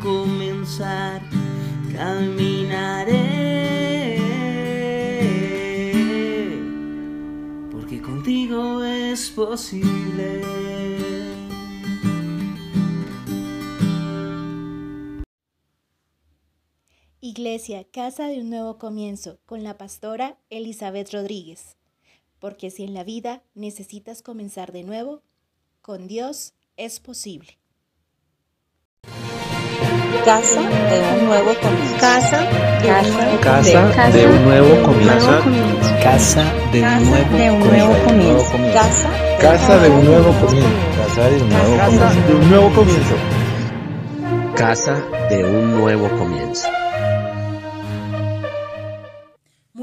comenzar, caminaré. Porque contigo es posible. Iglesia, Casa de un Nuevo Comienzo, con la pastora Elizabeth Rodríguez. Porque si en la vida necesitas comenzar de nuevo, con Dios es posible. Casa de un nuevo comienzo. Casa de un nuevo Casa de un nuevo comienzo. Casa de un nuevo, comienzo. Casa Casa de un nuevo comienzo. Casa de un nuevo comienzo. De un nuevo comienzo. Casa de un nuevo comienzo.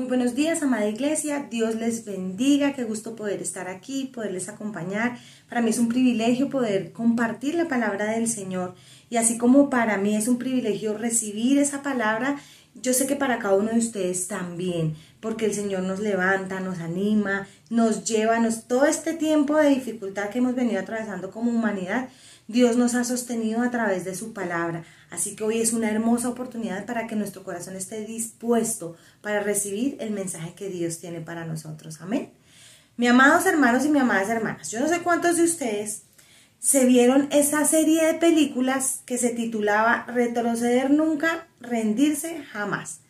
Buenos días, amada iglesia. Dios les bendiga. Qué gusto poder estar aquí, poderles acompañar. Para mí es un privilegio poder compartir la palabra del Señor. Y así como para mí es un privilegio recibir esa palabra, yo sé que para cada uno de ustedes también, porque el Señor nos levanta, nos anima, nos lleva, nos, todo este tiempo de dificultad que hemos venido atravesando como humanidad, Dios nos ha sostenido a través de su palabra. Así que hoy es una hermosa oportunidad para que nuestro corazón esté dispuesto para recibir el mensaje que Dios tiene para nosotros. Amén. Mi amados hermanos y mi amadas hermanas, yo no sé cuántos de ustedes se vieron esa serie de películas que se titulaba Retroceder nunca, rendirse jamás.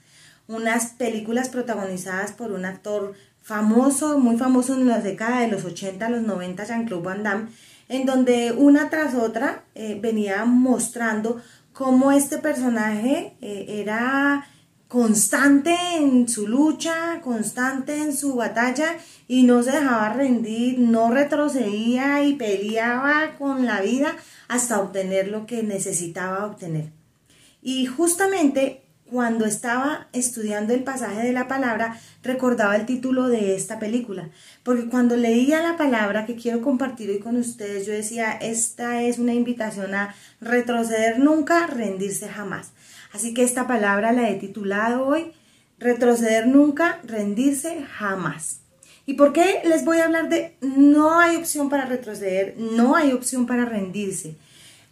Unas películas protagonizadas por un actor famoso, muy famoso en la década de los 80, los 90, Jean-Claude Van Damme, en donde una tras otra eh, venía mostrando cómo este personaje eh, era constante en su lucha, constante en su batalla y no se dejaba rendir, no retrocedía y peleaba con la vida hasta obtener lo que necesitaba obtener. Y justamente cuando estaba estudiando el pasaje de la palabra, recordaba el título de esta película, porque cuando leía la palabra que quiero compartir hoy con ustedes, yo decía, esta es una invitación a retroceder nunca, rendirse jamás. Así que esta palabra la he titulado hoy, retroceder nunca, rendirse jamás. ¿Y por qué les voy a hablar de no hay opción para retroceder, no hay opción para rendirse?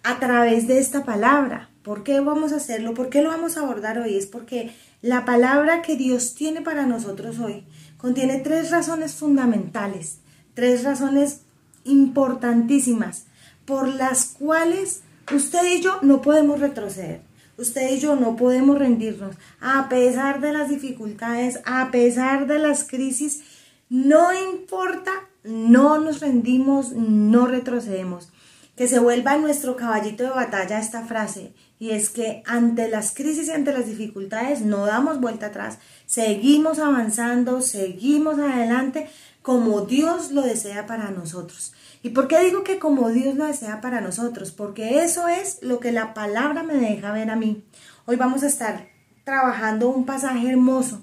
A través de esta palabra. ¿Por qué vamos a hacerlo? ¿Por qué lo vamos a abordar hoy? Es porque la palabra que Dios tiene para nosotros hoy contiene tres razones fundamentales, tres razones importantísimas por las cuales usted y yo no podemos retroceder. Usted y yo no podemos rendirnos. A pesar de las dificultades, a pesar de las crisis, no importa, no nos rendimos, no retrocedemos. Que se vuelva nuestro caballito de batalla esta frase, y es que ante las crisis y ante las dificultades no damos vuelta atrás, seguimos avanzando, seguimos adelante como Dios lo desea para nosotros. ¿Y por qué digo que como Dios lo desea para nosotros? Porque eso es lo que la palabra me deja ver a mí. Hoy vamos a estar trabajando un pasaje hermoso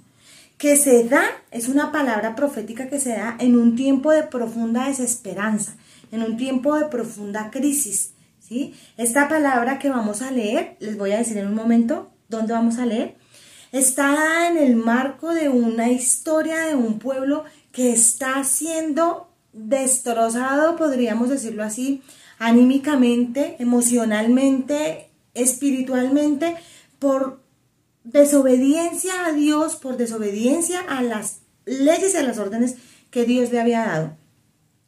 que se da, es una palabra profética que se da en un tiempo de profunda desesperanza, en un tiempo de profunda crisis. Esta palabra que vamos a leer, les voy a decir en un momento dónde vamos a leer, está en el marco de una historia de un pueblo que está siendo destrozado, podríamos decirlo así, anímicamente, emocionalmente, espiritualmente, por desobediencia a Dios, por desobediencia a las leyes y a las órdenes que Dios le había dado.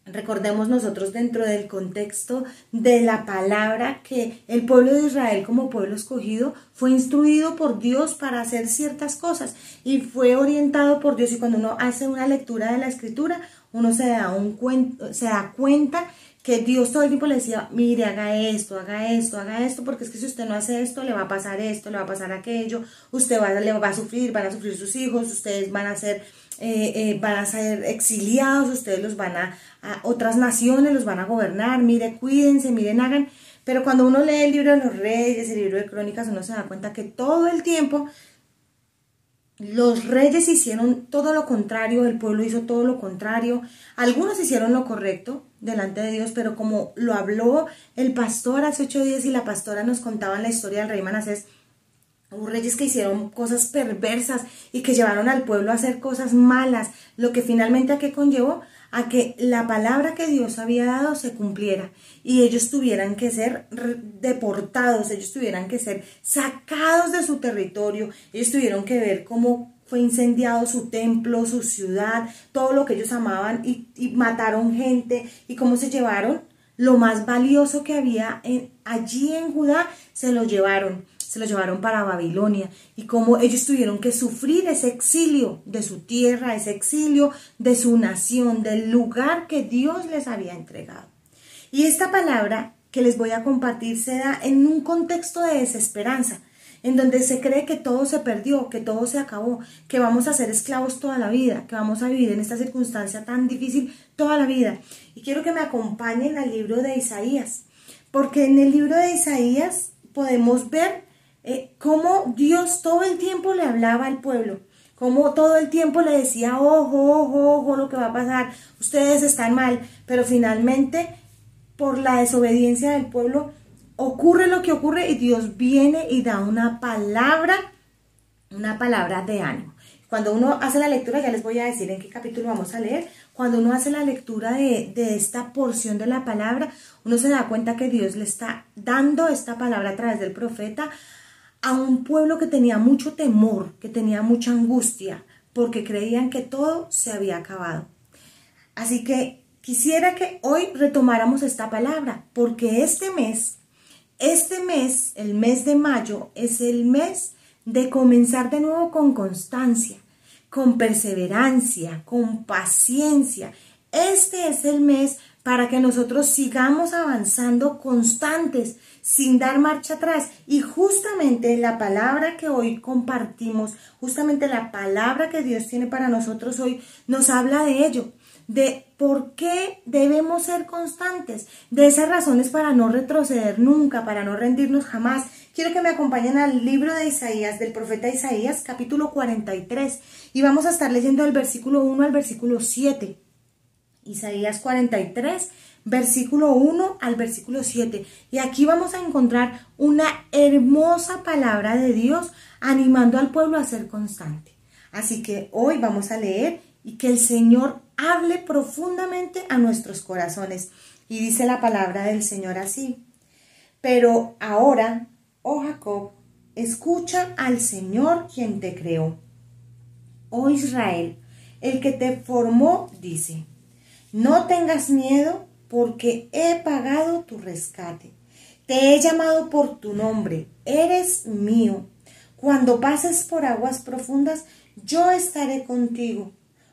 Recordemos nosotros dentro del contexto de la palabra que el pueblo de Israel como pueblo escogido fue instruido por Dios para hacer ciertas cosas y fue orientado por Dios. Y cuando uno hace una lectura de la escritura uno se da, un se da cuenta que Dios todo el tiempo le decía, mire, haga esto, haga esto, haga esto, porque es que si usted no hace esto, le va a pasar esto, le va a pasar aquello, usted va, le va a sufrir, van a sufrir sus hijos, ustedes van a ser, eh, eh, van a ser exiliados, ustedes los van a, otras naciones los van a gobernar, mire, cuídense, miren, hagan. Pero cuando uno lee el libro de los reyes, el libro de crónicas, uno se da cuenta que todo el tiempo los reyes hicieron todo lo contrario, el pueblo hizo todo lo contrario. Algunos hicieron lo correcto delante de Dios, pero como lo habló el pastor hace ocho días y la pastora nos contaba la historia del rey Manasés, Hubo reyes que hicieron cosas perversas y que llevaron al pueblo a hacer cosas malas, lo que finalmente a qué conllevó a que la palabra que Dios había dado se cumpliera y ellos tuvieran que ser deportados, ellos tuvieran que ser sacados de su territorio, ellos tuvieron que ver cómo fue incendiado su templo, su ciudad, todo lo que ellos amaban y, mataron gente y cómo se llevaron. Lo más valioso que había allí en Judá, se lo llevaron se lo llevaron para Babilonia y cómo ellos tuvieron que sufrir ese exilio de su tierra, ese exilio de su nación, del lugar que Dios les había entregado. Y esta palabra que les voy a compartir se da en un contexto de desesperanza, en donde se cree que todo se perdió, que todo se acabó, que vamos a ser esclavos toda la vida, que vamos a vivir en esta circunstancia tan difícil toda la vida. Y quiero que me acompañen al libro de Isaías, porque en el libro de Isaías podemos ver eh, cómo Dios todo el tiempo le hablaba al pueblo, cómo todo el tiempo le decía, ojo, ojo, ojo, lo que va a pasar, ustedes están mal, pero finalmente por la desobediencia del pueblo ocurre lo que ocurre y Dios viene y da una palabra, una palabra de ánimo. Cuando uno hace la lectura, ya les voy a decir en qué capítulo vamos a leer, cuando uno hace la lectura de, de, esta porción de la palabra, uno se da cuenta que Dios le está dando esta palabra a través del profeta a un pueblo que tenía mucho temor, que tenía mucha angustia, porque creían que todo se había acabado. Así que quisiera que hoy retomáramos esta palabra, porque este mes, este mes, el mes de mayo, es el mes de comenzar de nuevo con constancia, con perseverancia, con paciencia. Este es el mes para que nosotros sigamos avanzando constantes, sin dar marcha atrás. Y justamente la palabra que hoy compartimos, justamente la palabra que Dios tiene para nosotros hoy, nos habla de ello, de por qué debemos ser constantes, de esas razones para no retroceder nunca, para no rendirnos jamás. Quiero que me acompañen al libro de Isaías, del profeta Isaías, capítulo 43, y vamos a estar leyendo el versículo 1 al versículo 7. Isaías 43, versículo 1 al versículo 7. Y aquí vamos a encontrar una hermosa palabra de Dios animando al pueblo a ser constante. Así que hoy vamos a leer y que el Señor hable profundamente a nuestros corazones. Y dice la palabra del Señor así. Pero ahora, oh Jacob, escucha al Señor quien te creó. Oh Israel, el que te formó, dice, no tengas miedo porque he pagado tu rescate. Te he llamado por tu nombre, eres mío. Cuando pases por aguas profundas, yo estaré contigo.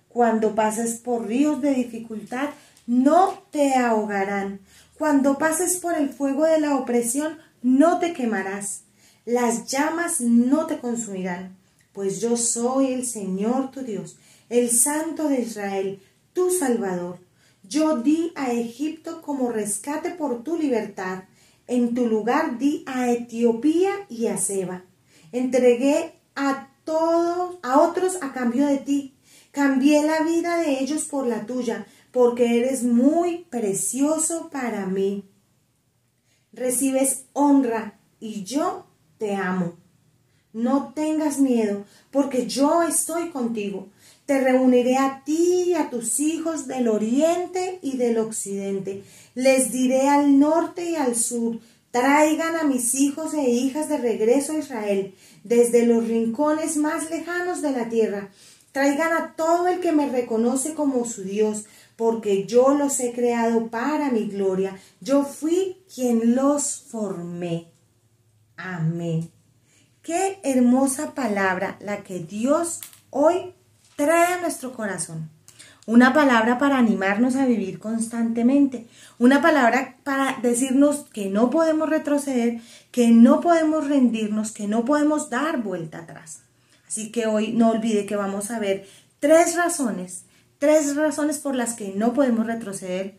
Cuando pases por ríos de dificultad, no te ahogarán. Cuando pases por el fuego de la opresión, no te quemarás. Las llamas no te consumirán, pues yo soy el Señor tu Dios, el Santo de Israel, tu Salvador. Yo di a Egipto como rescate por tu libertad. En tu lugar di a Etiopía y a Seba. Entregué a todos, a otros a cambio de ti. Cambié la vida de ellos por la tuya, porque eres muy precioso para mí. Recibes honra y yo te amo. No tengas miedo, porque yo estoy contigo. Te reuniré a ti y a tus hijos del oriente y del occidente. Les diré al norte y al sur, traigan a mis hijos e hijas de regreso a Israel, desde los rincones más lejanos de la tierra. Traigan a todo el que me reconoce como su Dios, porque yo los he creado para mi gloria. Yo fui quien los formé. Amén. Qué hermosa palabra la que Dios hoy trae a nuestro corazón. Una palabra para animarnos a vivir constantemente. Una palabra para decirnos que no podemos retroceder, que no podemos rendirnos, que no podemos dar vuelta atrás. Así que hoy no olvide que vamos a ver tres razones, tres razones por las que no podemos retroceder,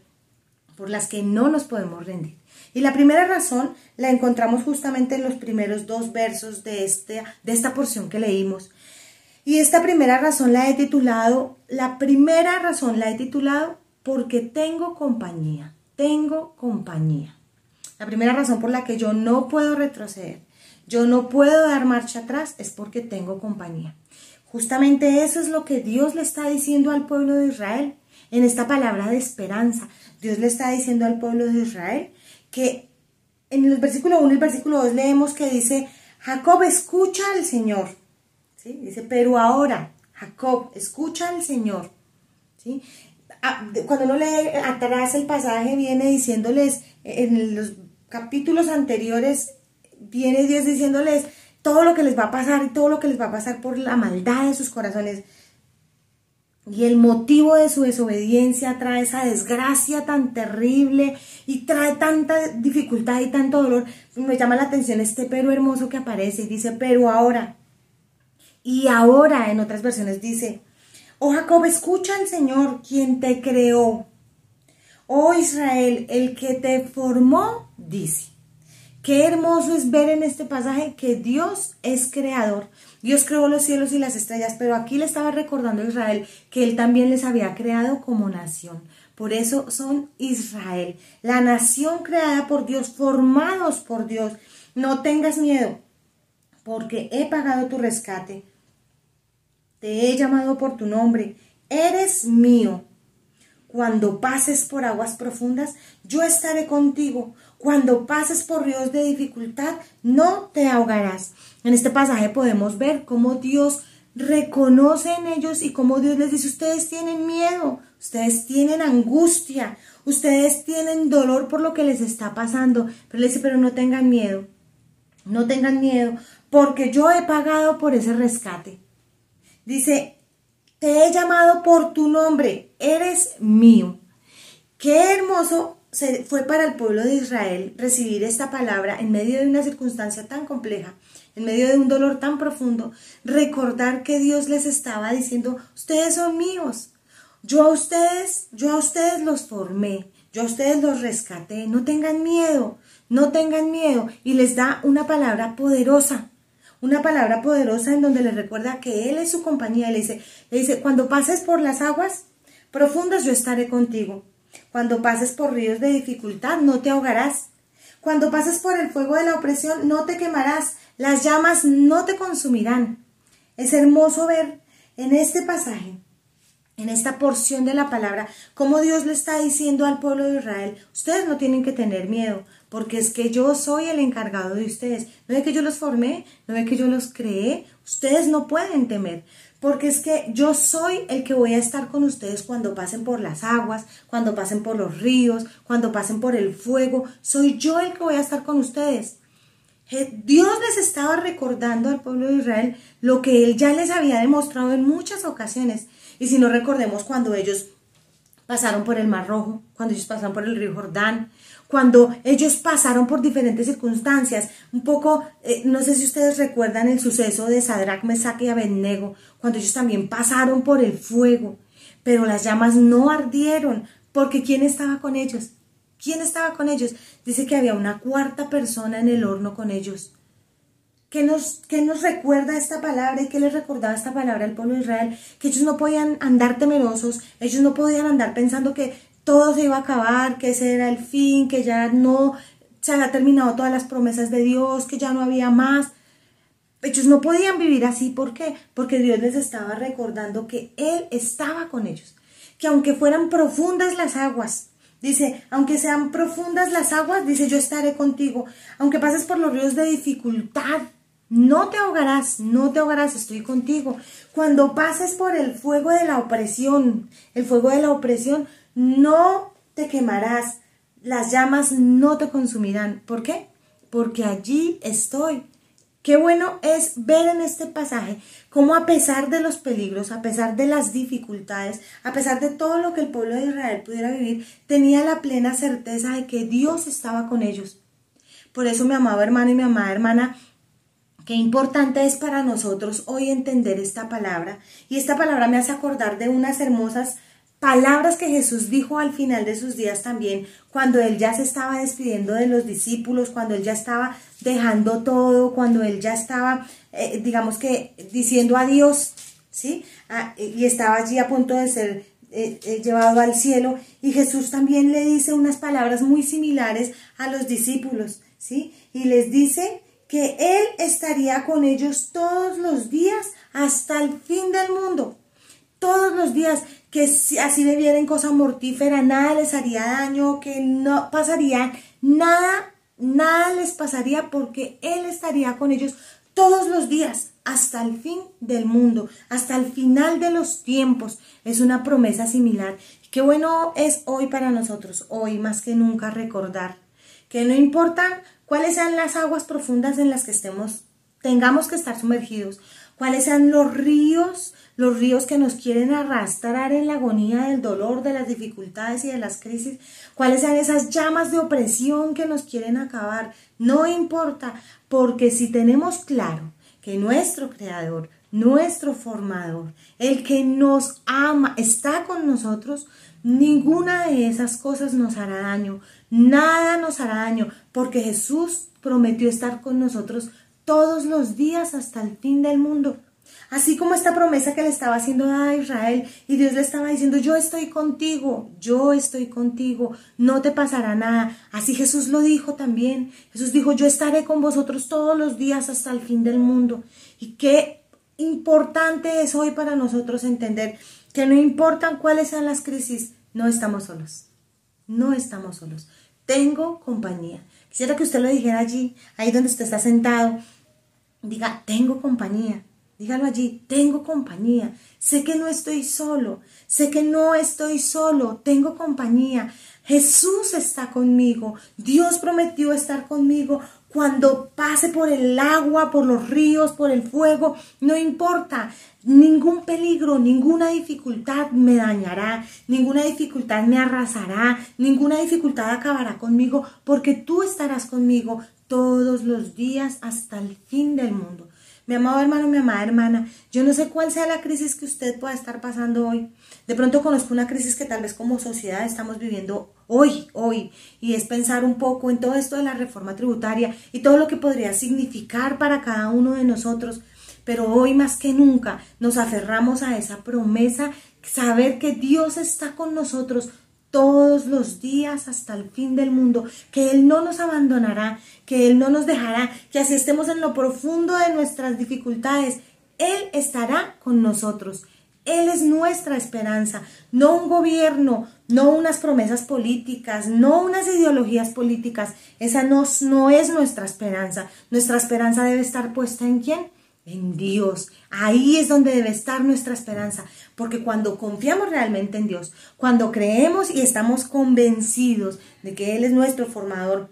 por las que no nos podemos rendir. Y la primera razón la encontramos justamente en los primeros dos versos de, este, de esta porción que leímos. Y esta primera razón la he titulado, la primera razón la he titulado porque tengo compañía, tengo compañía. La primera razón por la que yo no puedo retroceder, yo no puedo dar marcha atrás es porque tengo compañía. Justamente eso es lo que Dios le está diciendo al pueblo de Israel en esta palabra de esperanza. Dios le está diciendo al pueblo de Israel que en el versículo 1 y el versículo 2 leemos que dice, Jacob escucha al Señor. Dice, pero ahora, Jacob, escucha al Señor. ¿Sí? Ah, cuando uno lee atrás el pasaje, viene diciéndoles, en los capítulos anteriores, viene Dios diciéndoles todo lo que les va a pasar y todo lo que les va a pasar por la maldad de sus corazones. Y el motivo de su desobediencia trae esa desgracia tan terrible y trae tanta dificultad y tanto dolor. Me llama la atención este pero hermoso que aparece y dice, pero ahora. Y ahora en otras versiones dice, oh Jacob, escucha al Señor, quien te creó. Oh Israel, el que te formó, dice. Qué hermoso es ver en este pasaje que Dios es creador. Dios creó los cielos y las estrellas, pero aquí le estaba recordando a Israel que él también les había creado como nación. Por eso son Israel, la nación creada por Dios, formados por Dios. No tengas miedo, porque he pagado tu rescate. Te he llamado por tu nombre. Eres mío. Cuando pases por aguas profundas, yo estaré contigo. Cuando pases por ríos de dificultad, no te ahogarás. En este pasaje podemos ver cómo Dios reconoce en ellos y cómo Dios les dice, ustedes tienen miedo, ustedes tienen angustia, ustedes tienen dolor por lo que les está pasando, pero les dice, pero no tengan miedo, no tengan miedo, porque yo he pagado por ese rescate. Dice, te he llamado por tu nombre, eres mío. Qué hermoso fue para el pueblo de Israel recibir esta palabra en medio de una circunstancia tan compleja, en medio de un dolor tan profundo, recordar que Dios les estaba diciendo, ustedes son míos, yo a ustedes, yo a ustedes los formé, yo a ustedes los rescaté, no tengan miedo, no tengan miedo, y les da una palabra poderosa, una palabra poderosa en donde les recuerda que Él es su compañía. Le dice, le dice, cuando pases por las aguas profundas, yo estaré contigo. Cuando pases por ríos de dificultad, no te ahogarás. Cuando pases por el fuego de la opresión, no te quemarás. Las llamas no te consumirán. Es hermoso ver en este pasaje, en esta porción de la palabra, cómo Dios le está diciendo al pueblo de Israel, ustedes no tienen que tener miedo, porque es que yo soy el encargado de ustedes. No es que yo los formé, no es que yo los creé, ustedes no pueden temer, porque es que yo soy el que voy a estar con ustedes cuando pasen por las aguas, cuando pasen por los ríos, cuando pasen por el fuego, soy yo el que voy a estar con ustedes. Dios les estaba recordando al pueblo de Israel lo que él ya les había demostrado en muchas ocasiones. Y si no recordemos cuando ellos pasaron por el Mar Rojo, cuando ellos pasaron por el río Jordán, cuando ellos pasaron por diferentes circunstancias. Un poco, eh, no sé si ustedes recuerdan el suceso de Sadrach, Mesach y Abednego, cuando ellos también pasaron por el fuego, pero las llamas no ardieron, porque ¿quién estaba con ellos? ¿Quién estaba con ellos? Dice que había una cuarta persona en el horno con ellos. ¿Qué nos, nos recuerda esta palabra y qué les recordaba esta palabra al pueblo de Israel? Que ellos no podían andar temerosos, ellos no podían andar pensando que todo se iba a acabar, que ese era el fin, que ya no se había terminado todas las promesas de Dios, que ya no había más. Ellos no podían vivir así, ¿por qué? Porque Dios les estaba recordando que Él estaba con ellos, que aunque fueran profundas las aguas, dice, aunque sean profundas las aguas, dice, yo estaré contigo, aunque pases por los ríos de dificultad, no te ahogarás, no te ahogarás, estoy contigo. Cuando pases por el fuego de la opresión, el fuego de la opresión, no te quemarás, las llamas no te consumirán. ¿Por qué? Porque allí estoy. Qué bueno es ver en este pasaje cómo a pesar de los peligros, a pesar de las dificultades, a pesar de todo lo que el pueblo de Israel pudiera vivir, tenía la plena certeza de que Dios estaba con ellos. Por eso, mi amado hermano y mi amada hermana, qué importante es para nosotros hoy entender esta palabra. Y esta palabra me hace acordar de unas hermosas palabras que Jesús dijo al final de sus días también, cuando él ya se estaba despidiendo de los discípulos, cuando él ya estaba dejando todo, cuando él ya estaba, eh, digamos que, diciendo adiós, ¿sí? Ah, y estaba allí a punto de ser eh, eh, llevado al cielo. Y Jesús también le dice unas palabras muy similares a los discípulos, ¿sí? Y les dice que Él estaría con ellos todos los días hasta el fin del mundo. Todos los días que así bebieran cosa mortífera, nada les haría daño, que no pasaría nada, nada les pasaría porque Él estaría con ellos todos los días hasta el fin del mundo, hasta el final de los tiempos. Es una promesa similar. Qué bueno es hoy para nosotros, hoy más que nunca recordar que no importa cuáles sean las aguas profundas en las que estemos, tengamos que estar sumergidos, cuáles sean los ríos, los ríos que nos quieren arrastrar en la agonía del dolor, de las dificultades y de las crisis, cuáles sean esas llamas de opresión que nos quieren acabar. No importa, porque si tenemos claro que nuestro Creador, nuestro formador, el que nos ama, está con nosotros, ninguna de esas cosas nos hará daño, nada nos hará daño, porque Jesús prometió estar con nosotros todos los días hasta el fin del mundo. Así como esta promesa que le estaba haciendo a Israel y Dios le estaba diciendo, yo estoy contigo, yo estoy contigo, no te pasará nada. Así Jesús lo dijo también. Jesús dijo, yo estaré con vosotros todos los días hasta el fin del mundo. Y qué importante es hoy para nosotros entender que no importan cuáles sean las crisis, no estamos solos. No estamos solos. Tengo compañía. Quisiera que usted lo dijera allí, ahí donde usted está sentado. Diga, tengo compañía. Dígalo allí, tengo compañía, sé que no estoy solo, sé que no estoy solo, tengo compañía. Jesús está conmigo, Dios prometió estar conmigo. Cuando pase por el agua, por los ríos, por el fuego, no importa, ningún peligro, ninguna dificultad me dañará, ninguna dificultad me arrasará, ninguna dificultad acabará conmigo, porque tú estarás conmigo todos los días hasta el fin del mundo. Mi amado hermano, mi amada hermana, yo no sé cuál sea la crisis que usted pueda estar pasando hoy. De pronto conozco una crisis que tal vez como sociedad estamos viviendo hoy, hoy, y es pensar un poco en todo esto de la reforma tributaria y todo lo que podría significar para cada uno de nosotros. Pero hoy más que nunca nos aferramos a esa promesa, saber que Dios está con nosotros todos los días hasta el fin del mundo, que Él no nos abandonará, que Él no nos dejará, que así estemos en lo profundo de nuestras dificultades, Él estará con nosotros. Él es nuestra esperanza, no un gobierno, no unas promesas políticas, no unas ideologías políticas. Esa no, es nuestra esperanza. Nuestra esperanza debe estar puesta en quién? en Dios. Ahí es donde debe estar nuestra esperanza, porque cuando confiamos realmente en Dios, cuando creemos y estamos convencidos de que Él es nuestro formador,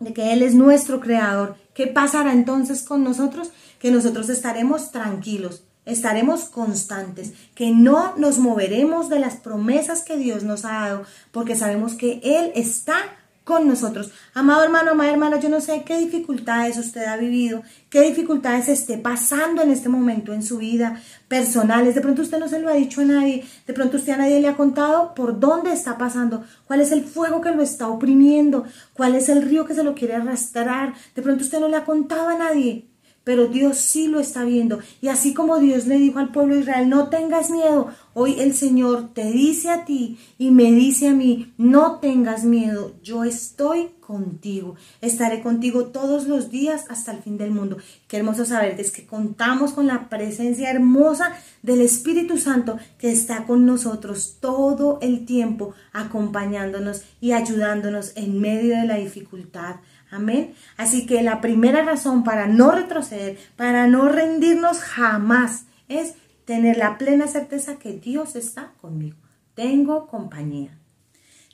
de que Él es nuestro creador, ¿qué pasará entonces con nosotros? Que nosotros estaremos tranquilos, estaremos constantes, que no nos moveremos de las promesas que Dios nos ha dado, porque sabemos que Él está con nosotros. Amado hermano, amada hermana, yo no sé qué dificultades usted ha vivido, qué dificultades esté pasando en este momento en su vida personales. De pronto usted no se lo ha dicho a nadie, de pronto usted a nadie le ha contado por dónde está pasando, cuál es el fuego que lo está oprimiendo, cuál es el río que se lo quiere arrastrar. De pronto usted no le ha contado a nadie pero Dios sí lo está viendo. Y así como Dios le dijo al pueblo de Israel, no tengas miedo, hoy el Señor te dice a ti y me dice a mí, no tengas miedo, yo estoy contigo, estaré contigo todos los días hasta el fin del mundo. Qué hermoso saber es que contamos con la presencia hermosa del Espíritu Santo que está con nosotros todo el tiempo, acompañándonos y ayudándonos en medio de la dificultad. Amén. Así que la primera razón para no retroceder, para no rendirnos jamás, es tener la plena certeza que Dios está conmigo. Tengo compañía.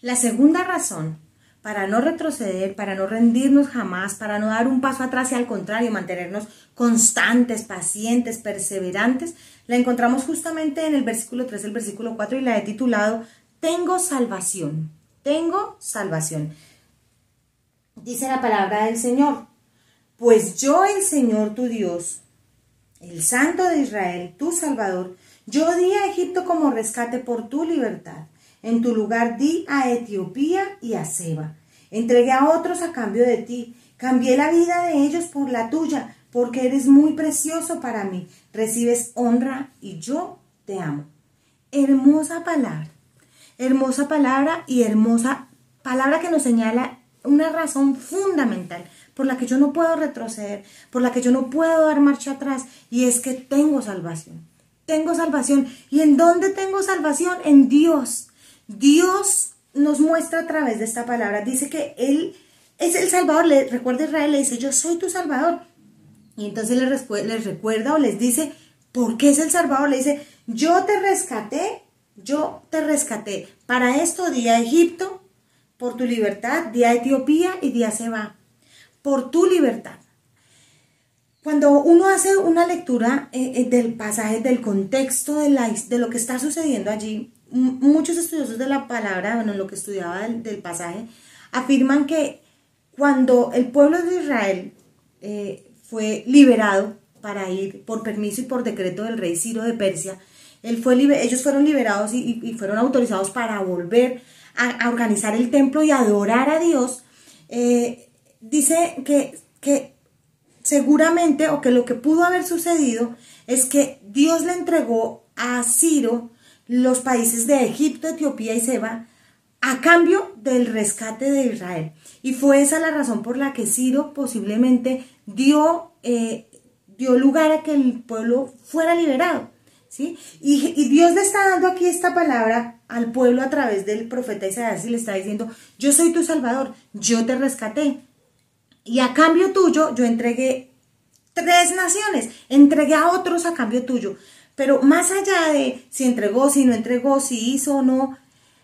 La segunda razón para no retroceder, para no rendirnos jamás, para no dar un paso atrás y al contrario, mantenernos constantes, pacientes, perseverantes, la encontramos justamente en el versículo 3, el versículo 4 y la he titulado Tengo salvación. Tengo salvación dice la palabra del Señor, pues yo el Señor tu Dios, el Santo de Israel, tu Salvador, Yo di a Egipto como rescate por tu libertad. En tu lugar di a Etiopía y a Seba. Entregué a otros a cambio de ti. Cambié la vida de ellos por la tuya, porque eres muy precioso para mí. Recibes honra y yo te amo. Hermosa palabra. Hermosa palabra y hermosa palabra que nos señala una razón fundamental por la que yo no puedo retroceder, por la que yo no puedo dar marcha atrás, y es que tengo salvación. Tengo salvación. ¿Y en dónde tengo salvación? En Dios. Dios nos muestra a través de esta palabra. Dice que Él es el Salvador. Le, recuerda Israel, le dice, yo soy tu Salvador. Y entonces les, les recuerda o les dice, ¿por qué es el Salvador? Le dice, yo te rescaté, yo te rescaté. Para esto di a Egipto, por tu libertad, di a Etiopía y di a Seba por tu libertad. Cuando uno hace una lectura eh, eh, del pasaje, del contexto de, la, de lo que está sucediendo allí, muchos estudiosos de la palabra, bueno, lo que estudiaba del, pasaje, afirman que cuando el pueblo de Israel eh, fue liberado para ir por permiso y por decreto del rey Ciro de Persia, él fue ellos fueron liberados y, fueron autorizados para volver a, organizar el templo y adorar a Dios dice que, que seguramente o que lo que pudo haber sucedido es que Dios le entregó a Ciro los países de Egipto, Etiopía y Seba a cambio del rescate de Israel. Y fue esa la razón por la que Ciro posiblemente dio, eh, dio lugar a que el pueblo fuera liberado. Y, y, Dios le está dando aquí esta palabra al pueblo a través del profeta Isaías y le está diciendo, yo soy tu salvador, yo te rescaté, y a cambio tuyo yo entregué tres naciones, entregué a otros a cambio tuyo. Pero más allá de si entregó, si no entregó, si hizo o no,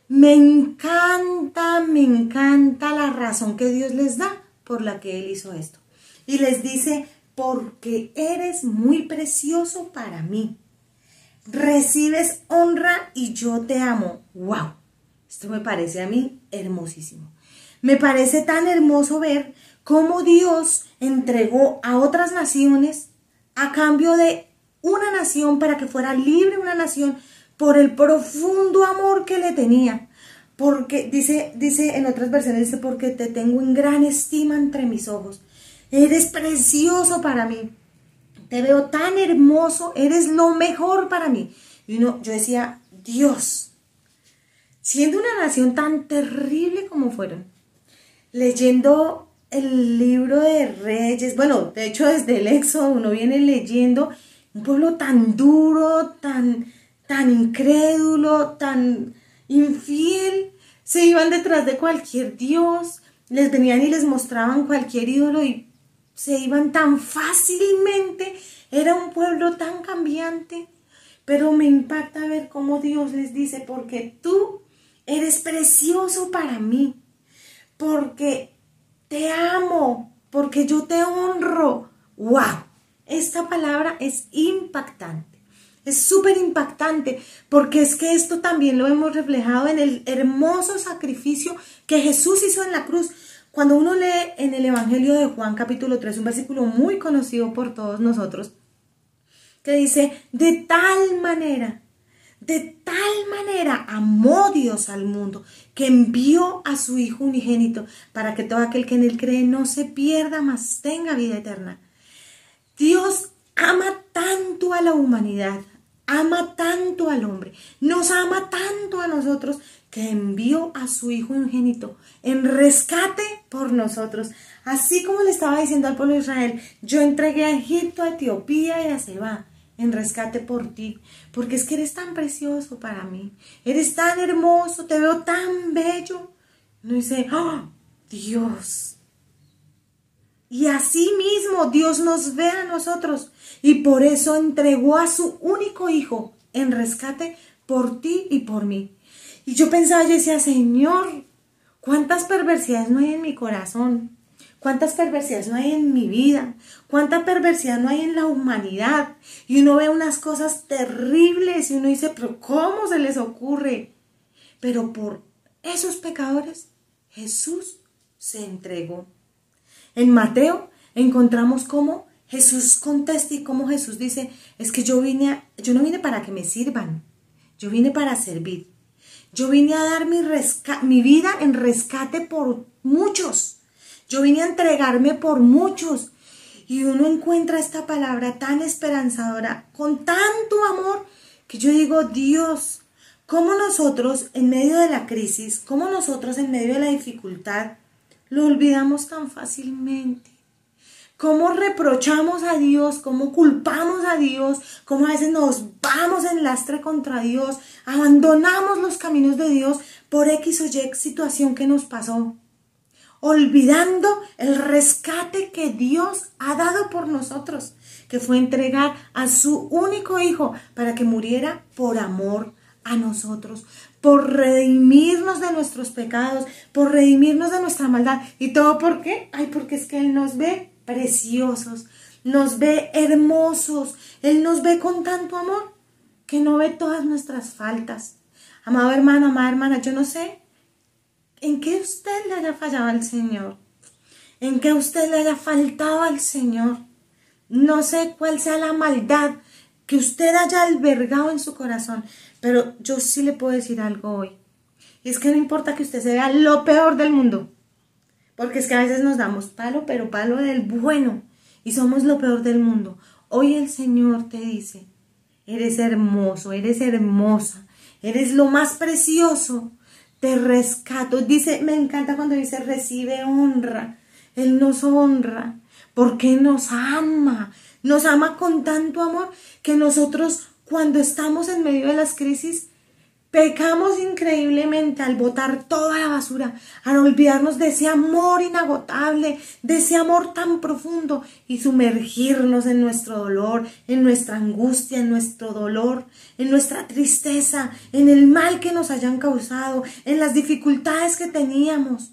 me encanta, me encanta la razón que Dios les da por la que Él hizo esto. Y les dice, porque eres muy precioso para mí. Recibes honra y yo te amo. ¡Wow! Esto me parece a mí hermosísimo. Me parece tan hermoso ver cómo Dios entregó a otras naciones a cambio de una nación para que fuera libre una nación por el profundo amor que le tenía. Porque dice, dice en otras versiones, dice, porque te tengo en gran estima entre mis ojos. Eres precioso para mí. Te veo tan hermoso, eres lo mejor para mí. Y uno, yo decía, Dios, siendo una nación tan terrible como fueron, leyendo el libro de Reyes, bueno, de hecho desde el Éxodo uno viene leyendo un pueblo tan duro, tan, tan incrédulo, tan infiel, se iban detrás de cualquier dios, les venían y les mostraban cualquier ídolo y se iban tan fácilmente, era un pueblo tan cambiante, pero me impacta ver cómo Dios les dice, porque tú eres precioso para mí, porque te amo, porque yo te honro. ¡Wow! Esta palabra es impactante. Es súper impactante porque es que esto también lo hemos reflejado en el hermoso sacrificio que Jesús hizo en la cruz. Cuando uno lee en el Evangelio de Juan capítulo 3, un versículo muy conocido por todos nosotros, que dice, de tal manera de tal manera amó Dios al mundo que envió a su Hijo unigénito para que todo aquel que en él cree no se pierda, mas tenga vida eterna. Dios ama tanto a la humanidad, ama tanto al hombre, nos ama tanto a nosotros que envió a su Hijo unigénito en rescate por nosotros. Así como le estaba diciendo al pueblo de Israel, yo entregué a Egipto, a Etiopía y a Seba en rescate por ti, porque es que eres tan precioso para mí, eres tan hermoso, te veo tan bello. No dice, ¡oh, Dios! Y así mismo Dios nos ve a nosotros y por eso entregó a su único hijo en rescate por ti y por mí. Y yo pensaba, yo decía, Señor, ¿cuántas perversidades no hay en mi corazón? ¿Cuántas perversidades no hay en mi vida? ¿Cuánta perversidad no hay en la humanidad? Y uno ve unas cosas terribles y uno dice, pero ¿cómo se les ocurre? Pero por esos pecadores Jesús se entregó. En Mateo encontramos cómo Jesús contesta y como Jesús dice, es que yo vine, yo no vine para que me sirvan, yo vine para servir. Yo vine a dar mi, vida en rescate por muchos. Yo vine a entregarme por muchos. Y uno encuentra esta palabra tan esperanzadora, con tanto amor, que yo digo, Dios, ¿cómo nosotros en medio de la crisis, cómo nosotros en medio de la dificultad, lo olvidamos tan fácilmente? cómo reprochamos a Dios, cómo culpamos a Dios, cómo a veces nos vamos en lastre contra Dios, abandonamos los caminos de Dios por X o Y situación que nos pasó, olvidando el rescate que Dios ha dado por nosotros, que fue entregar a su único hijo para que muriera por amor a nosotros, por redimirnos de nuestros pecados, por redimirnos de nuestra maldad. ¿Y todo por qué? Ay, porque es que Él nos ve preciosos, nos ve hermosos, Él nos ve con tanto amor que no ve todas nuestras faltas. Amado hermano, amada hermana, yo no sé en qué usted le haya fallado al Señor, en qué usted le haya faltado al Señor. No sé cuál sea la maldad que usted haya albergado en su corazón, pero yo sí le puedo decir algo hoy. Y es que no importa que usted sea lo peor del mundo, porque es que a veces nos damos palo, pero palo del bueno, y somos lo peor del mundo. Hoy el Señor te dice, eres hermoso, eres hermosa, eres lo más precioso, te rescato. Dice, me encanta cuando dice, recibe honra. Él nos honra porque nos ama, nos ama con tanto amor que nosotros cuando estamos en medio de las crisis Pecamos increíblemente al botar toda la basura, al olvidarnos de ese amor inagotable, de ese amor tan profundo y sumergirnos en nuestro dolor, en nuestra angustia, en nuestro dolor, en nuestra tristeza, en el mal que nos hayan causado, en las dificultades que teníamos.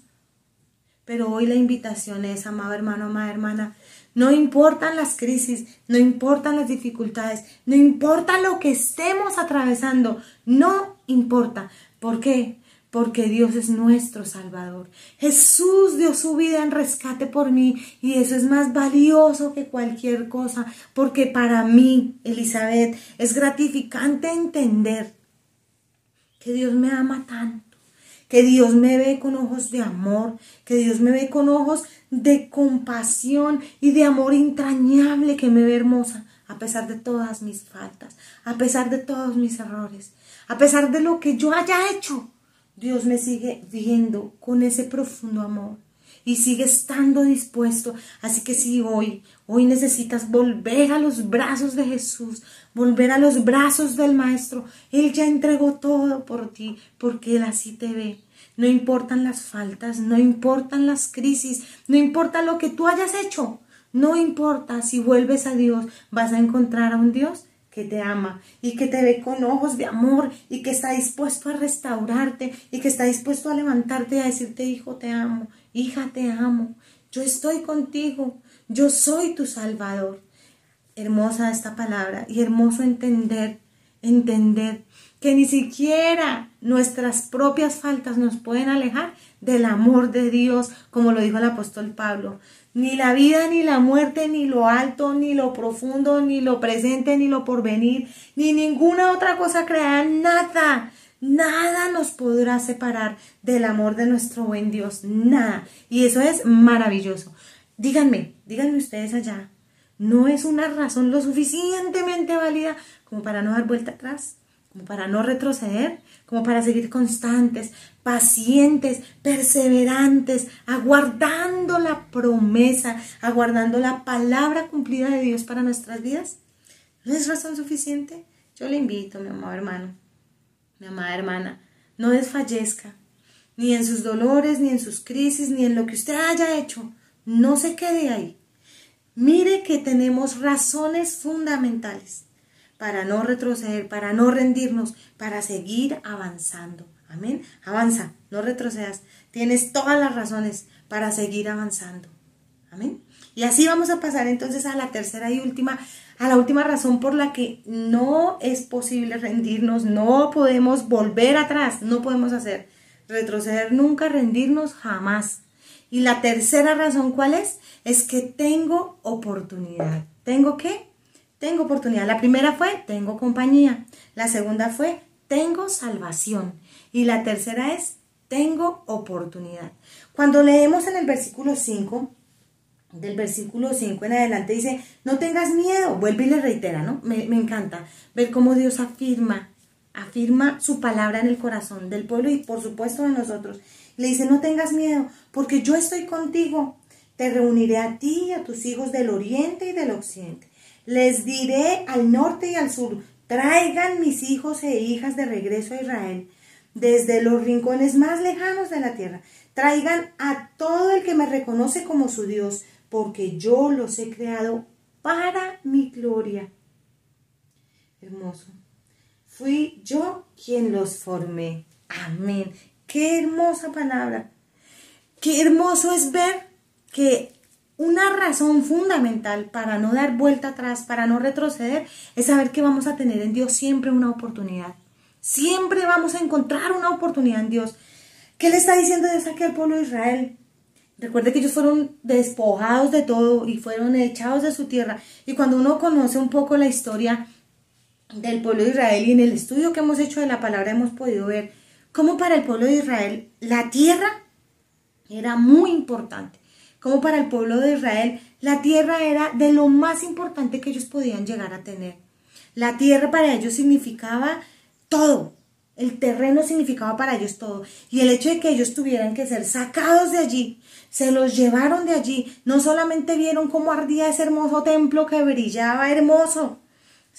Pero hoy la invitación es, amado hermano, amada hermana, no importan las crisis, no importan las dificultades, no importa lo que estemos atravesando, no importa. ¿Por qué? Porque Dios es nuestro Salvador. Jesús dio su vida en rescate por mí y eso es más valioso que cualquier cosa, porque para mí, Elizabeth, es gratificante entender que Dios me ama tanto que Dios me ve con ojos de amor, que Dios me ve con ojos de compasión y de amor entrañable, que me ve hermosa, a pesar de todas mis faltas, a pesar de todos mis errores, a pesar de lo que yo haya hecho. Dios me sigue viendo con ese profundo amor y sigue estando dispuesto. Así que si hoy, hoy necesitas volver a los brazos de Jesús, volver a los brazos del Maestro, Él ya entregó todo por ti, porque Él así te ve. No importan las faltas, no importan las crisis, no importa lo que tú hayas hecho, no importa si vuelves a Dios, vas a encontrar a un Dios que te ama y que te ve con ojos de amor y que está dispuesto a restaurarte y que está dispuesto a levantarte y a decirte, hijo, te amo, hija, te amo, yo estoy contigo, yo soy tu salvador. Hermosa esta palabra y hermoso entender, entender que ni siquiera nuestras propias faltas nos pueden alejar del amor de Dios, como lo dijo el apóstol Pablo. Ni la vida, ni la muerte, ni lo alto, ni lo profundo, ni lo presente, ni lo porvenir, ni ninguna otra cosa creada, nada, nada nos podrá separar del amor de nuestro buen Dios, nada. Y eso es maravilloso. Díganme, díganme ustedes allá, ¿no es una razón lo suficientemente válida como para no dar vuelta atrás? como para no retroceder, como para seguir constantes, pacientes, perseverantes, aguardando la promesa, aguardando la palabra cumplida de Dios para nuestras vidas. ¿No es razón suficiente? Yo le invito, mi amado hermano, mi amada hermana, no desfallezca, ni en sus dolores, ni en sus crisis, ni en lo que usted haya hecho. No se quede ahí. Mire que tenemos razones fundamentales para no retroceder, para no rendirnos, para seguir avanzando. Amén. Avanza, no retrocedas. Tienes todas las razones para seguir avanzando. Amén. Y así vamos a pasar entonces a la tercera y última, a la última razón por la que no es posible rendirnos, no podemos volver atrás, no podemos hacer retroceder nunca, rendirnos jamás. Y la tercera razón, ¿cuál es? Es que tengo oportunidad. ¿Tengo qué? Tengo oportunidad. La primera fue, tengo compañía. La segunda fue, tengo salvación. Y la tercera es, tengo oportunidad. Cuando leemos en el versículo 5, del versículo 5 en adelante dice, no tengas miedo, vuelve y le reitera, ¿no? Me, me, encanta ver cómo Dios afirma, afirma su palabra en el corazón del pueblo y por supuesto de nosotros. Le dice, no tengas miedo, porque yo estoy contigo. Te reuniré a ti y a tus hijos del oriente y del occidente. Les diré al norte y al sur, traigan mis hijos e hijas de regreso a Israel, desde los rincones más lejanos de la tierra. Traigan a todo el que me reconoce como su Dios, porque yo los he creado para mi gloria. Hermoso. Fui yo quien los formé. Amén. Qué hermosa palabra. Qué hermoso es ver que una razón fundamental para no dar vuelta atrás, para no retroceder, es saber que vamos a tener en Dios siempre una oportunidad. Siempre vamos a encontrar una oportunidad en Dios. ¿Qué le está diciendo Dios aquí al pueblo de Israel? Recuerde que ellos fueron despojados de todo y fueron echados de su tierra. Y cuando uno conoce un poco la historia del pueblo de Israel y en el estudio que hemos hecho de la palabra hemos podido ver cómo para el pueblo de Israel la tierra era muy importante. Como para el pueblo de Israel la tierra era de lo más importante que ellos podían llegar a tener. La tierra para ellos significaba todo, el terreno significaba para ellos todo. Y el hecho de que ellos tuvieran que ser sacados de allí, se los llevaron de allí, no solamente vieron cómo ardía ese hermoso templo que brillaba hermoso,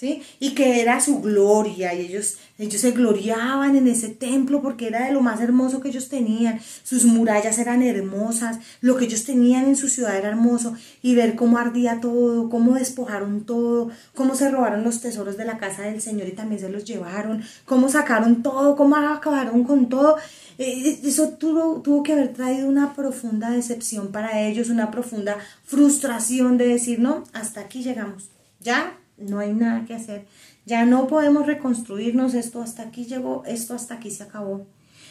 y que era su gloria, y ellos, ellos se gloriaban en ese templo porque era de lo más hermoso que ellos tenían, sus murallas eran hermosas, lo que ellos tenían en su ciudad era hermoso, y ver cómo ardía todo, cómo despojaron todo, cómo se robaron los tesoros de la casa del Señor y también se los llevaron, cómo sacaron todo, cómo acabaron con todo, eh, eso tuvo, tuvo que haber traído una profunda decepción para ellos, una profunda frustración de decir, no, hasta aquí llegamos, ya no hay nada que hacer, ya no podemos reconstruirnos, esto hasta aquí llegó, esto hasta aquí se acabó.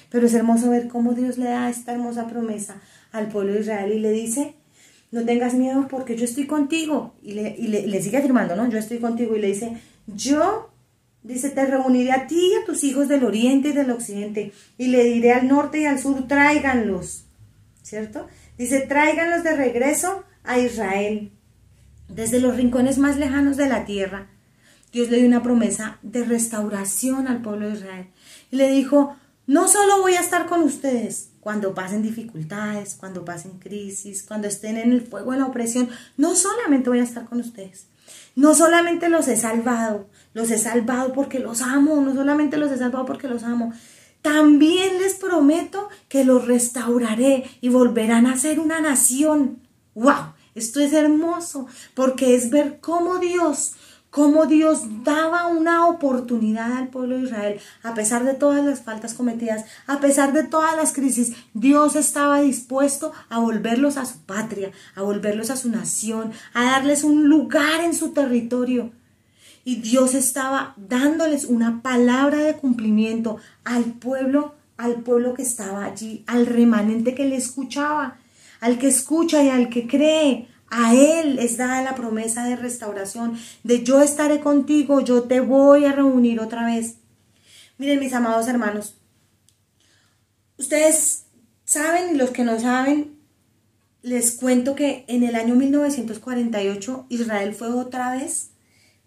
Pero es hermoso ver cómo Dios le da esta hermosa promesa al pueblo de Israel y le dice, no tengas miedo porque yo estoy contigo. Y le, y le, sigue afirmando, ¿no? Yo estoy contigo. Y le dice, yo, dice, te reuniré a ti y a tus hijos del oriente y del occidente. Y le diré al norte y al sur, tráiganlos. ¿Cierto? Dice, tráiganlos de regreso a Israel desde los rincones más lejanos de la tierra, Dios le dio una promesa de restauración al pueblo de Israel. Y le dijo, no solo voy a estar con ustedes cuando pasen dificultades, cuando pasen crisis, cuando estén en el fuego de la opresión, no solamente voy a estar con ustedes. No solamente los he salvado, los he salvado porque los amo, no solamente los he salvado porque los amo. También les prometo que los restauraré y volverán a ser una nación. ¡Wow! Esto es hermoso porque es ver cómo Dios, cómo Dios daba una oportunidad al pueblo de Israel, a pesar de todas las faltas cometidas, a pesar de todas las crisis, Dios estaba dispuesto a volverlos a su patria, a volverlos a su nación, a darles un lugar en su territorio. Y Dios estaba dándoles una palabra de cumplimiento al pueblo, al pueblo que estaba allí, al remanente que le escuchaba. Al que escucha y al que cree, a Él es dada la promesa de restauración, de yo estaré contigo, yo te voy a reunir otra vez. Miren mis amados hermanos, ustedes saben y los que no saben, les cuento que en el año 1948 Israel fue otra vez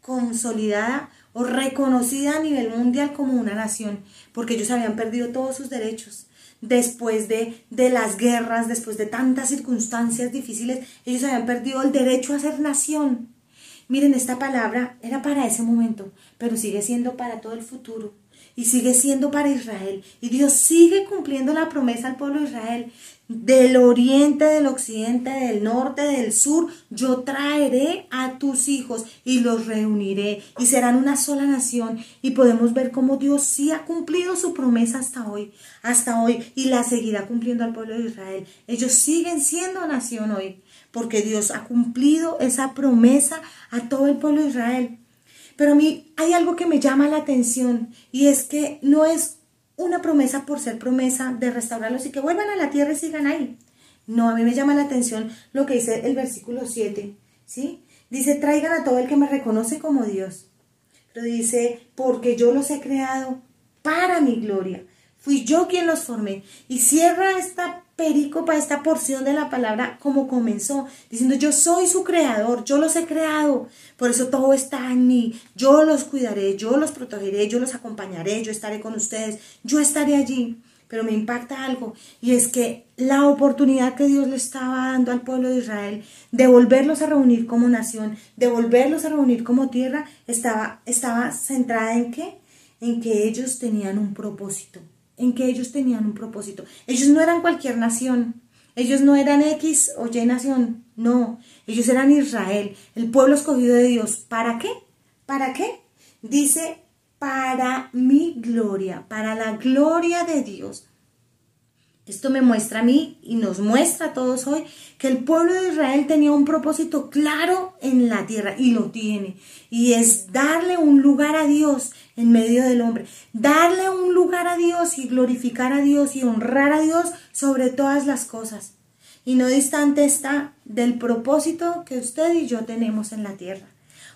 consolidada o reconocida a nivel mundial como una nación, porque ellos habían perdido todos sus derechos después de, de las guerras, después de tantas circunstancias difíciles, ellos habían perdido el derecho a ser nación. Miren, esta palabra era para ese momento, pero sigue siendo para todo el futuro y sigue siendo para Israel. Y Dios sigue cumpliendo la promesa al pueblo de Israel. Del oriente, del occidente, del norte, del sur, yo traeré a tus hijos y los reuniré y serán una sola nación. Y podemos ver cómo Dios sí ha cumplido su promesa hasta hoy, hasta hoy, y la seguirá cumpliendo al pueblo de Israel. Ellos siguen siendo nación hoy, porque Dios ha cumplido esa promesa a todo el pueblo de Israel. Pero a mí hay algo que me llama la atención y es que no es una promesa por ser promesa de restaurarlos y que vuelvan a la tierra y sigan ahí. No, a mí me llama la atención lo que dice el versículo 7, ¿sí? Dice, traigan a todo el que me reconoce como Dios. Pero dice, porque yo los he creado para mi gloria. Fui yo quien los formé. Y cierra esta pericopa, esta porción de la palabra como comenzó, diciendo, yo soy su creador, yo los he creado. Por eso todo está en mí. Yo los cuidaré, yo los protegeré, yo los acompañaré, yo estaré con ustedes, yo estaré allí pero me impacta algo, y es que la oportunidad que Dios le estaba dando al pueblo de Israel de volverlos a reunir como nación, de volverlos a reunir como tierra, estaba, estaba centrada en qué? En que ellos tenían un propósito, en que ellos tenían un propósito. Ellos no eran cualquier nación, ellos no eran X o Y nación, no, ellos eran Israel, el pueblo escogido de Dios. ¿Para qué? ¿Para qué? Dice para mi gloria, para la gloria de Dios. Esto me muestra a mí y nos muestra a todos hoy que el pueblo de Israel tenía un propósito claro en la tierra y lo tiene. Y es darle un lugar a Dios en medio del hombre. Darle un lugar a Dios y glorificar a Dios y honrar a Dios sobre todas las cosas. Y no distante está del propósito que usted y yo tenemos en la tierra.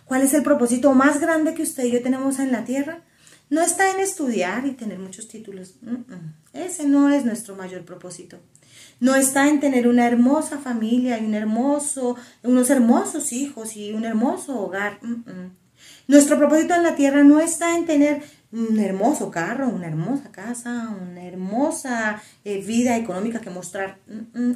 ¿Cuál es el propósito más grande que usted y yo tenemos en la tierra? No está en estudiar y tener muchos títulos. Ese no es nuestro mayor propósito. No está en tener una hermosa familia y un hermoso, unos hermosos hijos y un hermoso hogar. Nuestro propósito en la tierra no está en tener un hermoso carro, una hermosa casa, una hermosa eh, vida económica que mostrar.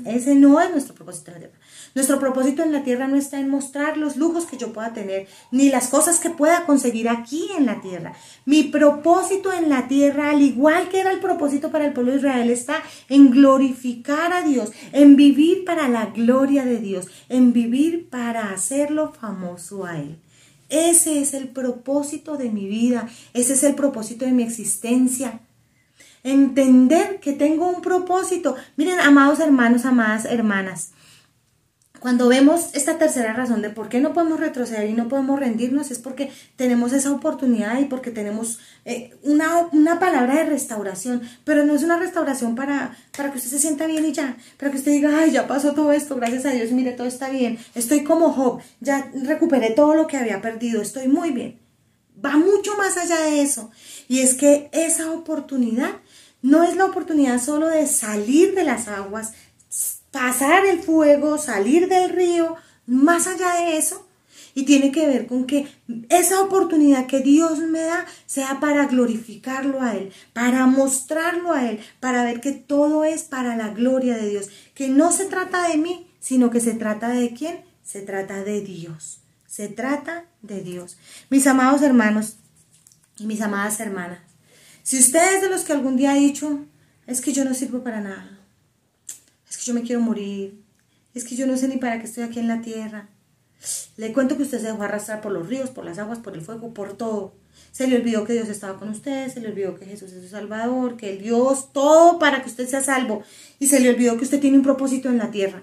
Ese no es nuestro propósito en la tierra. Nuestro propósito en la tierra no está en mostrar los lujos que yo pueda tener, ni las cosas que pueda conseguir aquí en la tierra. Mi propósito en la tierra, al igual que era el propósito para el pueblo de Israel, está en glorificar a Dios, en vivir para la gloria de Dios, en vivir para hacerlo famoso a Él. Ese es el propósito de mi vida, ese es el propósito de mi existencia. Entender que tengo un propósito. Miren, amados hermanos, amadas hermanas, cuando vemos esta tercera razón de por qué no podemos retroceder y no podemos rendirnos, es porque tenemos esa oportunidad y porque tenemos eh, una, una, palabra de restauración, pero no es una restauración para, para que usted se sienta bien y ya, para que usted diga, ay, ya pasó todo esto, gracias a Dios, mire, todo está bien, estoy como Job, ya recuperé todo lo que había perdido, estoy muy bien. Va mucho más allá de eso. Y es que esa oportunidad no es la oportunidad solo de salir de las aguas, pasar el fuego, salir del río, más allá de eso. Y tiene que ver con que esa oportunidad que Dios me da sea para glorificarlo a Él, para mostrarlo a Él, para ver que todo es para la gloria de Dios, que no se trata de mí, sino que se trata de quién? Se trata de Dios. Se trata de Dios. Mis amados hermanos y mis amadas hermanas, si ustedes de los que algún día ha dicho, es que yo no sirvo para nada, que yo me quiero morir, es que yo no sé ni para qué estoy aquí en la tierra. Le cuento que usted se dejó arrastrar por los ríos, por las aguas, por el fuego, por todo. Se le olvidó que Dios estaba con usted, se le olvidó que Jesús es su Salvador, que el Dios, todo para que usted sea salvo. Y se le olvidó que usted tiene un propósito en la tierra.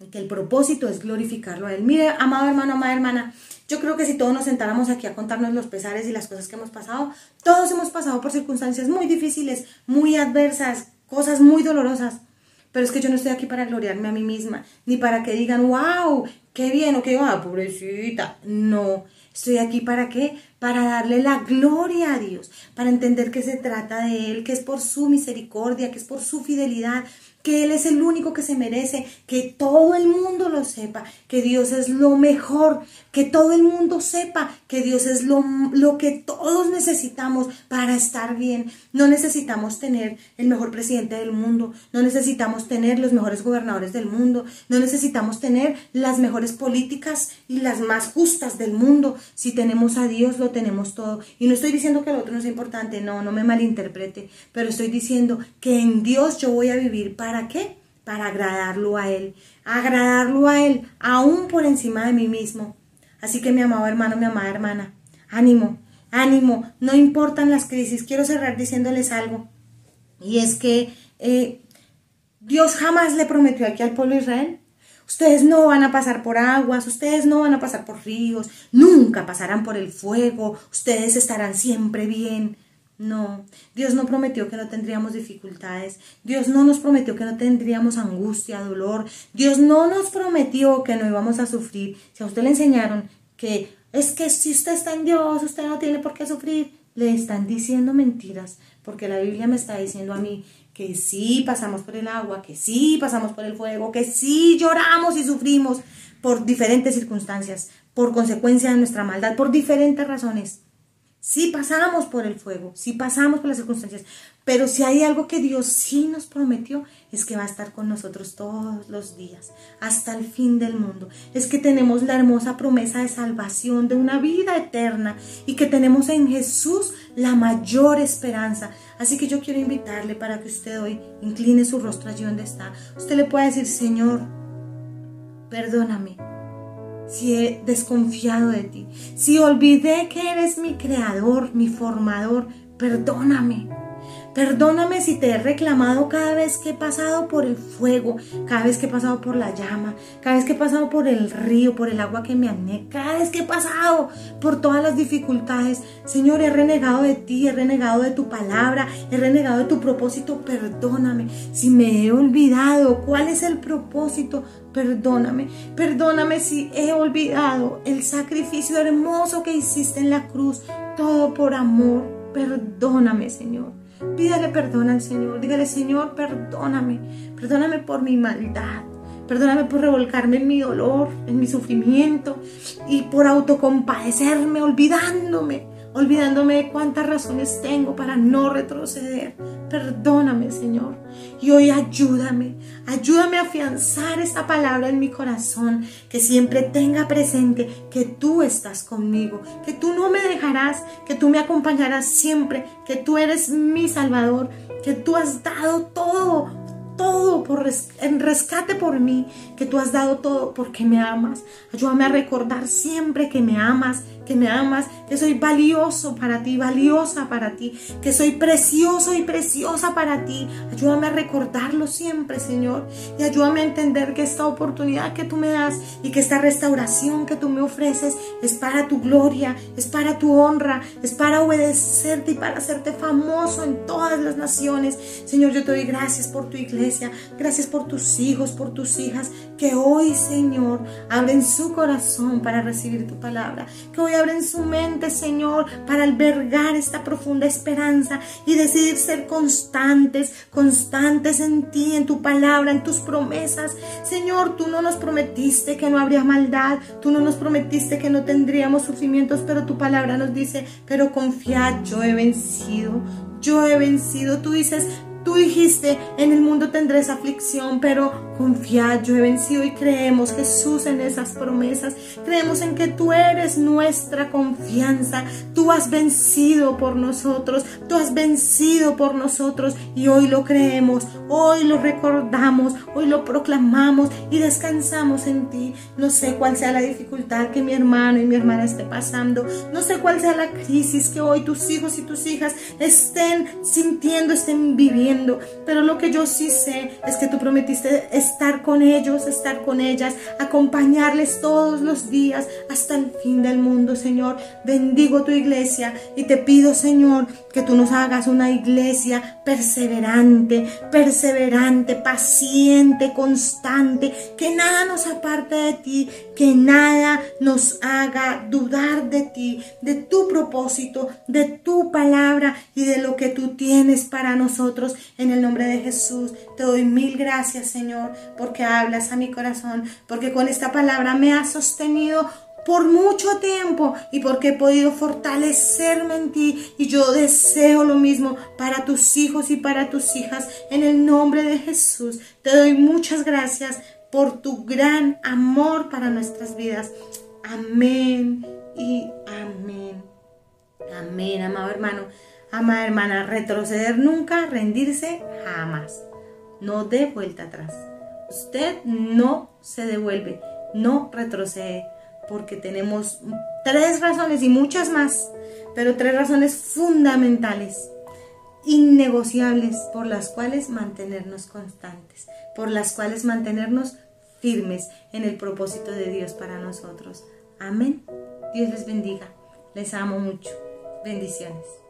Y que el propósito es glorificarlo a Él. Mire, amado hermano, amada hermana, yo creo que si todos nos sentáramos aquí a contarnos los pesares y las cosas que hemos pasado, todos hemos pasado por circunstancias muy difíciles, muy adversas, cosas muy dolorosas. Pero es que yo no estoy aquí para gloriarme a mí misma, ni para que digan, wow, qué bien, o que, ah, pobrecita. No, estoy aquí para qué? Para darle la gloria a Dios, para entender que se trata de Él, que es por su misericordia, que es por su fidelidad, que Él es el único que se merece, que todo el mundo lo sepa, que Dios es lo mejor, que todo el mundo sepa que Dios es lo, lo, que todos necesitamos para estar bien. No necesitamos tener el mejor presidente del mundo, no necesitamos tener los mejores gobernadores del mundo, no necesitamos tener las mejores políticas y las más justas del mundo. Si tenemos a Dios, lo tenemos todo. Y no estoy diciendo que el otro no es importante, no, no me malinterprete, pero estoy diciendo que en Dios yo voy a vivir para ¿Para qué? Para agradarlo a Él, agradarlo a Él, aún por encima de mí mismo. Así que mi amado hermano, mi amada hermana, ánimo, ánimo, no importan las crisis. Quiero cerrar diciéndoles algo. Y es que eh, Dios jamás le prometió aquí al pueblo de Israel. Ustedes no van a pasar por aguas, ustedes no van a pasar por ríos, nunca pasarán por el fuego, ustedes estarán siempre bien. No, Dios no prometió que no tendríamos dificultades. Dios no nos prometió que no tendríamos angustia, dolor. Dios no nos prometió que no íbamos a sufrir. Si a usted le enseñaron que es que si usted está en Dios, usted no tiene por qué sufrir, le están diciendo mentiras, porque la Biblia me está diciendo a mí que sí pasamos por el agua, que sí pasamos por el fuego, que sí lloramos y sufrimos por diferentes circunstancias, por consecuencia de nuestra maldad, por diferentes razones. Sí pasamos por el fuego, sí pasamos por las circunstancias, pero si hay algo que Dios sí nos prometió, es que va a estar con nosotros todos los días, hasta el fin del mundo. Es que tenemos la hermosa promesa de salvación, de una vida eterna, y que tenemos en Jesús la mayor esperanza. Así que yo quiero invitarle para que usted hoy incline su rostro allí donde está. Usted le puede decir, Señor, perdóname si he desconfiado de ti, si olvidé que eres mi creador, mi formador, perdóname. Perdóname si te he reclamado cada vez que he pasado por el fuego, cada vez que he pasado por la llama, cada vez que he pasado por el río, por el agua que me ané, cada vez que he pasado por todas las dificultades. Señor, he renegado de ti, he renegado de tu palabra, he renegado de tu propósito. Perdóname si me he olvidado cuál es el propósito. Perdóname, perdóname si he olvidado el sacrificio hermoso que hiciste en la cruz, todo por amor. Perdóname, Señor. Pídale perdón al Señor. Dígale, Señor, perdóname. Perdóname por mi maldad. Perdóname por revolcarme en mi dolor, en mi sufrimiento y por autocompadecerme, olvidándome olvidándome de cuántas razones tengo para no retroceder. Perdóname, Señor. Y hoy ayúdame, ayúdame a afianzar esta palabra en mi corazón, que siempre tenga presente que tú estás conmigo, que tú no me dejarás, que tú me acompañarás siempre, que tú eres mi Salvador, que tú has dado todo todo por en rescate por mí, que tú has dado todo porque me amas. Ayúdame a recordar siempre que me amas, que me amas, que soy valioso para ti, valiosa para ti, que soy precioso y preciosa para ti. Ayúdame a recordarlo siempre, Señor, y ayúdame a entender que esta oportunidad que tú me das y que esta restauración que tú me ofreces es para tu gloria, es para tu honra, es para obedecerte y para hacerte famoso en todas las naciones. Señor, yo te doy gracias por tu iglesia Gracias por tus hijos, por tus hijas, que hoy, Señor, abren su corazón para recibir tu palabra. Que hoy abren su mente, Señor, para albergar esta profunda esperanza y decidir ser constantes, constantes en ti, en tu palabra, en tus promesas. Señor, tú no nos prometiste que no habría maldad, tú no nos prometiste que no tendríamos sufrimientos, pero tu palabra nos dice, pero confiad, yo he vencido, yo he vencido. Tú dices, Tú dijiste, en el mundo tendréis aflicción, pero confiad, yo he vencido y creemos, Jesús, en esas promesas. Creemos en que tú eres nuestra confianza. Tú has vencido por nosotros, tú has vencido por nosotros y hoy lo creemos, hoy lo recordamos, hoy lo proclamamos y descansamos en ti. No sé cuál sea la dificultad que mi hermano y mi hermana esté pasando. No sé cuál sea la crisis que hoy tus hijos y tus hijas estén sintiendo, estén viviendo pero lo que yo sí sé es que tú prometiste estar con ellos, estar con ellas, acompañarles todos los días hasta el fin del mundo, Señor. Bendigo tu iglesia y te pido, Señor, que tú nos hagas una iglesia perseverante, perseverante, paciente, constante, que nada nos aparte de ti, que nada nos haga dudar de ti, de tu propósito, de tu palabra y de lo que tú tienes para nosotros. En el nombre de Jesús te doy mil gracias, Señor, porque hablas a mi corazón, porque con esta palabra me has sostenido por mucho tiempo y porque he podido fortalecerme en ti y yo deseo lo mismo para tus hijos y para tus hijas en el nombre de Jesús. Te doy muchas gracias por tu gran amor para nuestras vidas. Amén y amén. Amén, amado hermano. Amada hermana, retroceder nunca, rendirse jamás. No dé vuelta atrás. Usted no se devuelve, no retrocede, porque tenemos tres razones y muchas más, pero tres razones fundamentales, innegociables, por las cuales mantenernos constantes, por las cuales mantenernos firmes en el propósito de Dios para nosotros. Amén. Dios les bendiga. Les amo mucho. Bendiciones.